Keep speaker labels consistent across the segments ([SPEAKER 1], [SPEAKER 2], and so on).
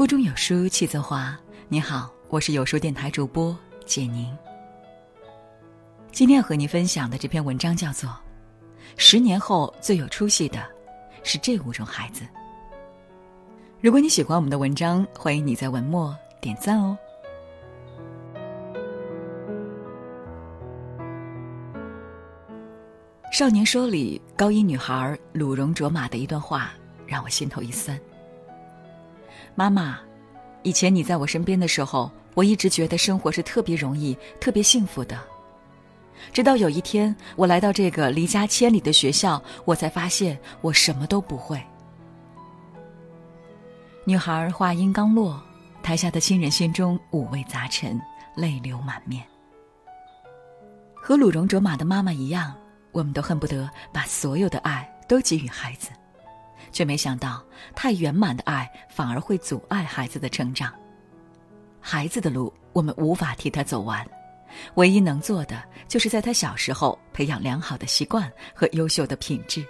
[SPEAKER 1] 腹中有书气自华。你好，我是有书电台主播简宁。今天要和您分享的这篇文章叫做《十年后最有出息的是这五种孩子》。如果你喜欢我们的文章，欢迎你在文末点赞哦。《少年说》里高一女孩鲁荣卓玛的一段话，让我心头一酸。妈妈，以前你在我身边的时候，我一直觉得生活是特别容易、特别幸福的。直到有一天，我来到这个离家千里的学校，我才发现我什么都不会。女孩话音刚落，台下的亲人心中五味杂陈，泪流满面。和鲁荣卓玛的妈妈一样。我们都恨不得把所有的爱都给予孩子，却没想到太圆满的爱反而会阻碍孩子的成长。孩子的路我们无法替他走完，唯一能做的就是在他小时候培养良好的习惯和优秀的品质。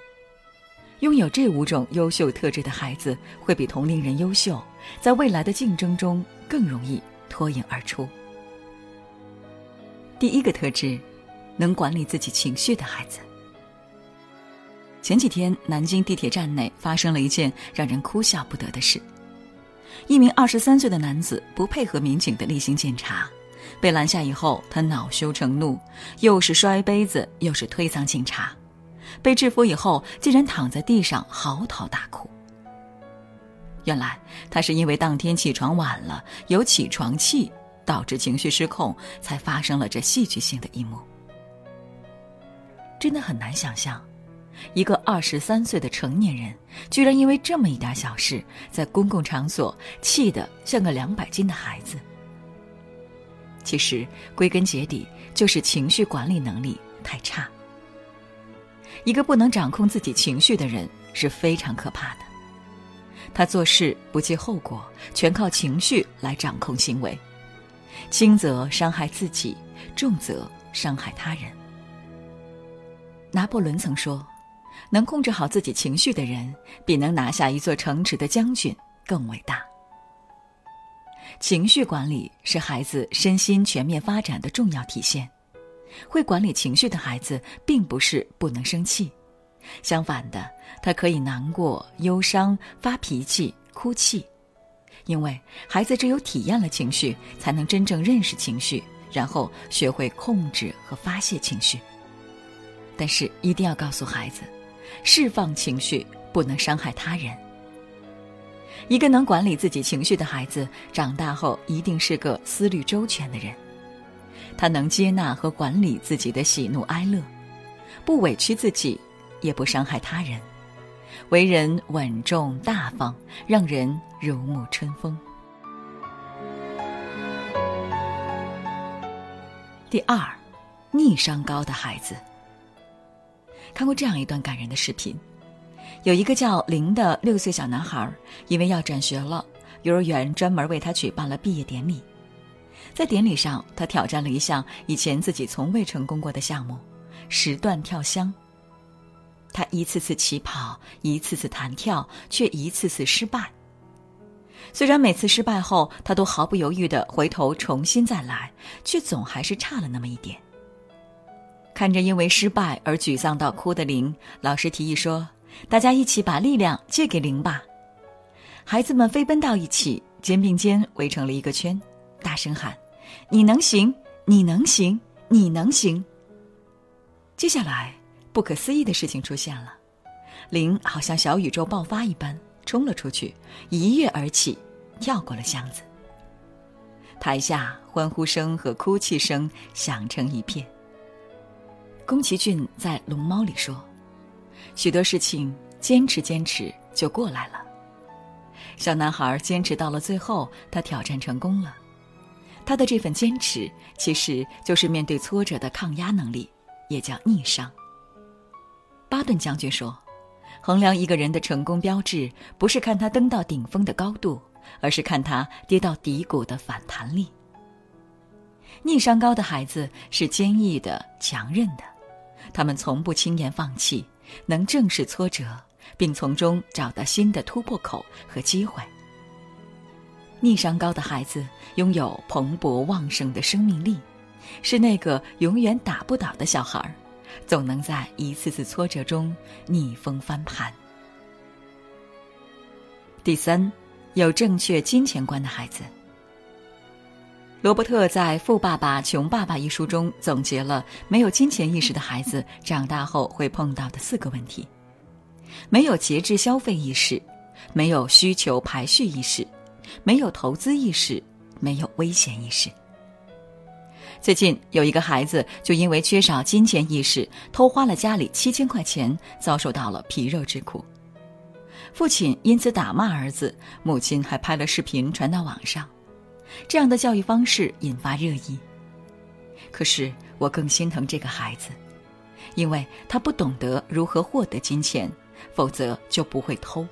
[SPEAKER 1] 拥有这五种优秀特质的孩子，会比同龄人优秀，在未来的竞争中更容易脱颖而出。第一个特质。能管理自己情绪的孩子。前几天，南京地铁站内发生了一件让人哭笑不得的事：一名二十三岁的男子不配合民警的例行检查，被拦下以后，他恼羞成怒，又是摔杯子，又是推搡警察。被制服以后，竟然躺在地上嚎啕大哭。原来，他是因为当天起床晚了，有起床气，导致情绪失控，才发生了这戏剧性的一幕。真的很难想象，一个二十三岁的成年人，居然因为这么一点小事，在公共场所气得像个两百斤的孩子。其实归根结底，就是情绪管理能力太差。一个不能掌控自己情绪的人是非常可怕的，他做事不计后果，全靠情绪来掌控行为，轻则伤害自己，重则伤害他人。拿破仑曾说：“能控制好自己情绪的人，比能拿下一座城池的将军更伟大。”情绪管理是孩子身心全面发展的重要体现。会管理情绪的孩子，并不是不能生气，相反的，他可以难过、忧伤、发脾气、哭泣，因为孩子只有体验了情绪，才能真正认识情绪，然后学会控制和发泄情绪。但是一定要告诉孩子，释放情绪不能伤害他人。一个能管理自己情绪的孩子，长大后一定是个思虑周全的人。他能接纳和管理自己的喜怒哀乐，不委屈自己，也不伤害他人，为人稳重大方，让人如沐春风。第二，逆商高的孩子。看过这样一段感人的视频，有一个叫林的六岁小男孩，因为要转学了，幼儿园专门为他举办了毕业典礼。在典礼上，他挑战了一项以前自己从未成功过的项目——十段跳箱。他一次次起跑，一次次弹跳，却一次次失败。虽然每次失败后，他都毫不犹豫地回头重新再来，却总还是差了那么一点。看着因为失败而沮丧到哭的灵，老师提议说：“大家一起把力量借给灵吧。”孩子们飞奔到一起，肩并肩围成了一个圈，大声喊：“你能行，你能行，你能行！”接下来，不可思议的事情出现了，灵好像小宇宙爆发一般冲了出去，一跃而起，跳过了箱子。台下欢呼声和哭泣声响成一片。宫崎骏在《龙猫》里说：“许多事情坚持坚持就过来了。”小男孩坚持到了最后，他挑战成功了。他的这份坚持，其实就是面对挫折的抗压能力，也叫逆商。巴顿将军说：“衡量一个人的成功标志，不是看他登到顶峰的高度，而是看他跌到低谷的反弹力。”逆商高的孩子是坚毅的、强韧的。他们从不轻言放弃，能正视挫折，并从中找到新的突破口和机会。逆商高的孩子拥有蓬勃旺盛的生命力，是那个永远打不倒的小孩儿，总能在一次次挫折中逆风翻盘。第三，有正确金钱观的孩子。罗伯特在《富爸爸穷爸爸》一书中总结了没有金钱意识的孩子长大后会碰到的四个问题：没有节制消费意识，没有需求排序意识，没有投资意识，没有危险意识。最近有一个孩子就因为缺少金钱意识，偷花了家里七千块钱，遭受到了皮肉之苦。父亲因此打骂儿子，母亲还拍了视频传到网上。这样的教育方式引发热议。可是我更心疼这个孩子，因为他不懂得如何获得金钱，否则就不会偷；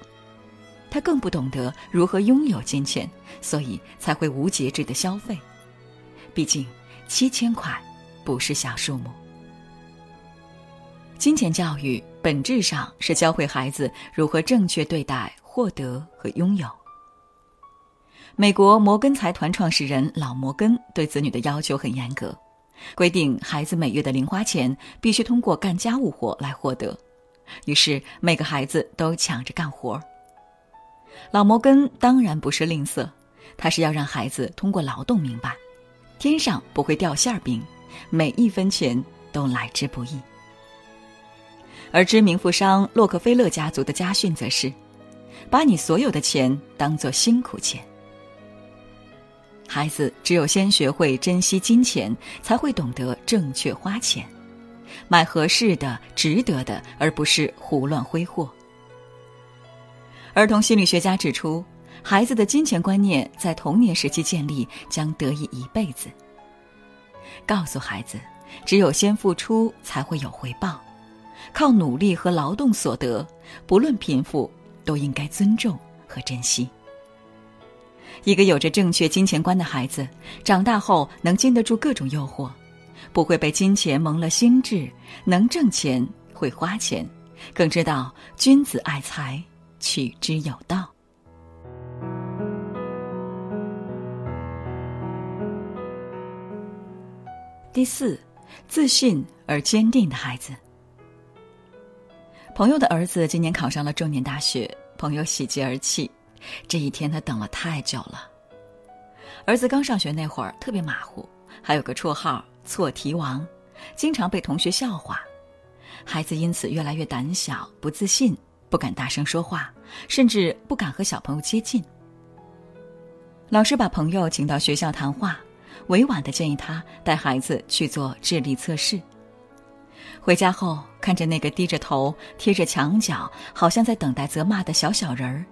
[SPEAKER 1] 他更不懂得如何拥有金钱，所以才会无节制的消费。毕竟七千块不是小数目。金钱教育本质上是教会孩子如何正确对待获得和拥有。美国摩根财团创始人老摩根对子女的要求很严格，规定孩子每月的零花钱必须通过干家务活来获得。于是每个孩子都抢着干活。老摩根当然不是吝啬，他是要让孩子通过劳动明白，天上不会掉馅饼，每一分钱都来之不易。而知名富商洛克菲勒家族的家训则是：把你所有的钱当做辛苦钱。孩子只有先学会珍惜金钱，才会懂得正确花钱，买合适的、值得的，而不是胡乱挥霍。儿童心理学家指出，孩子的金钱观念在童年时期建立，将得以一辈子。告诉孩子，只有先付出，才会有回报，靠努力和劳动所得，不论贫富，都应该尊重和珍惜。一个有着正确金钱观的孩子，长大后能经得住各种诱惑，不会被金钱蒙了心智，能挣钱，会花钱，更知道君子爱财，取之有道。第四，自信而坚定的孩子。朋友的儿子今年考上了重点大学，朋友喜极而泣。这一天他等了太久了。儿子刚上学那会儿特别马虎，还有个绰号“错题王”，经常被同学笑话。孩子因此越来越胆小、不自信，不敢大声说话，甚至不敢和小朋友接近。老师把朋友请到学校谈话，委婉的建议他带孩子去做智力测试。回家后，看着那个低着头、贴着墙角，好像在等待责骂的小小人儿。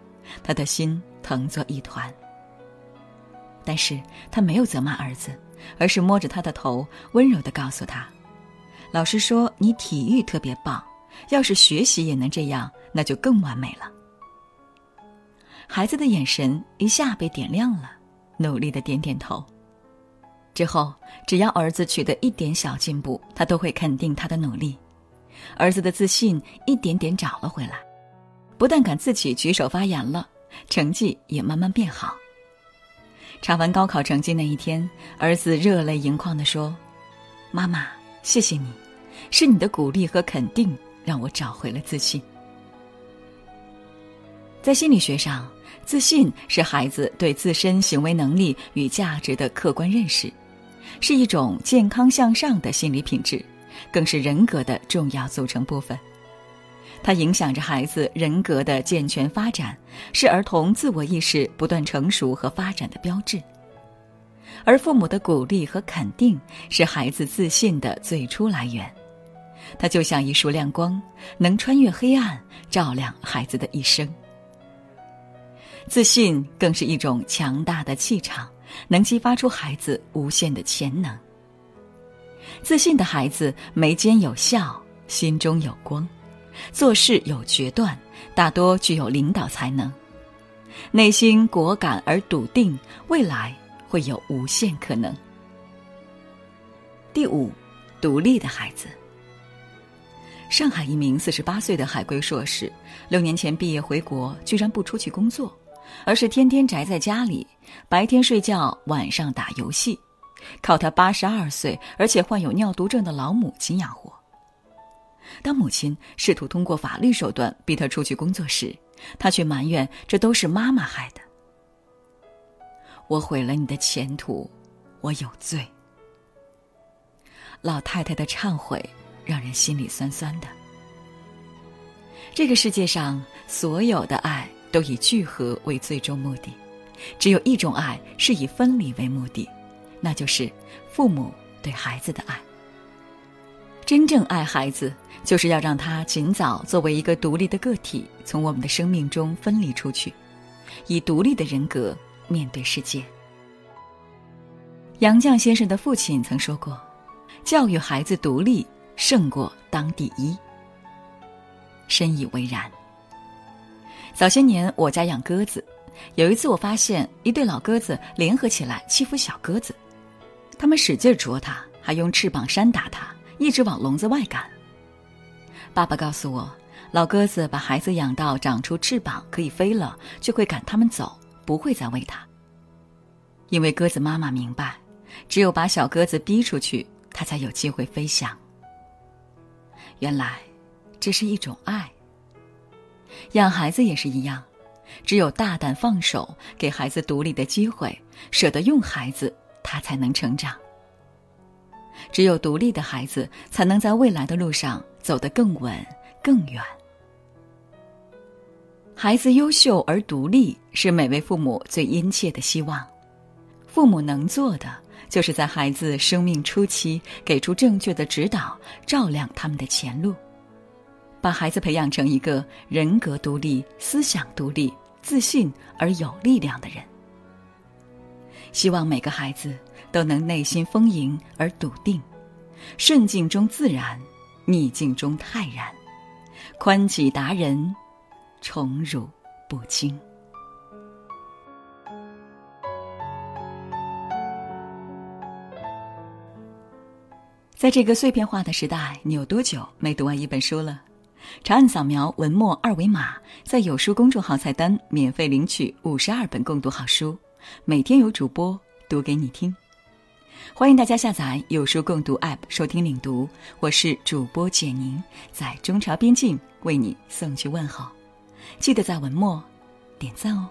[SPEAKER 1] 他的心疼作一团，但是他没有责骂儿子，而是摸着他的头，温柔的告诉他：“老师说你体育特别棒，要是学习也能这样，那就更完美了。”孩子的眼神一下被点亮了，努力的点点头。之后，只要儿子取得一点小进步，他都会肯定他的努力，儿子的自信一点点找了回来。不但敢自己举手发言了，成绩也慢慢变好。查完高考成绩那一天，儿子热泪盈眶地说：“妈妈，谢谢你，是你的鼓励和肯定让我找回了自信。”在心理学上，自信是孩子对自身行为能力与价值的客观认识，是一种健康向上的心理品质，更是人格的重要组成部分。它影响着孩子人格的健全发展，是儿童自我意识不断成熟和发展的标志。而父母的鼓励和肯定，是孩子自信的最初来源。它就像一束亮光，能穿越黑暗，照亮孩子的一生。自信更是一种强大的气场，能激发出孩子无限的潜能。自信的孩子眉间有笑，心中有光。做事有决断，大多具有领导才能，内心果敢而笃定，未来会有无限可能。第五，独立的孩子。上海一名四十八岁的海归硕士，六年前毕业回国，居然不出去工作，而是天天宅在家里，白天睡觉，晚上打游戏，靠他八十二岁而且患有尿毒症的老母亲养活。当母亲试图通过法律手段逼他出去工作时，他却埋怨这都是妈妈害的。我毁了你的前途，我有罪。老太太的忏悔让人心里酸酸的。这个世界上所有的爱都以聚合为最终目的，只有一种爱是以分离为目的，那就是父母对孩子的爱。真正爱孩子，就是要让他尽早作为一个独立的个体，从我们的生命中分离出去，以独立的人格面对世界。杨绛先生的父亲曾说过。教育孩子独立胜过当第一，深以为然。早些年我家养鸽子，有一次我发现一对老鸽子联合起来欺负小鸽子，他们使劲啄它，还用翅膀扇打它，一直往笼子外赶。爸爸告诉我，老鸽子把孩子养到长出翅膀可以飞了，就会赶他们走，不会再喂它。因为鸽子妈妈明白，只有把小鸽子逼出去。他才有机会飞翔。原来，这是一种爱。养孩子也是一样，只有大胆放手，给孩子独立的机会，舍得用孩子，他才能成长。只有独立的孩子，才能在未来的路上走得更稳、更远。孩子优秀而独立，是每位父母最殷切的希望。父母能做的。就是在孩子生命初期给出正确的指导，照亮他们的前路，把孩子培养成一个人格独立、思想独立、自信而有力量的人。希望每个孩子都能内心丰盈而笃定，顺境中自然，逆境中泰然，宽己达人，宠辱不惊。在这个碎片化的时代，你有多久没读完一本书了？长按扫描文末二维码，在有书公众号菜单免费领取五十二本共读好书，每天有主播读给你听。欢迎大家下载有书共读 App 收听领读，我是主播简宁，在中朝边境为你送去问候。记得在文末点赞哦。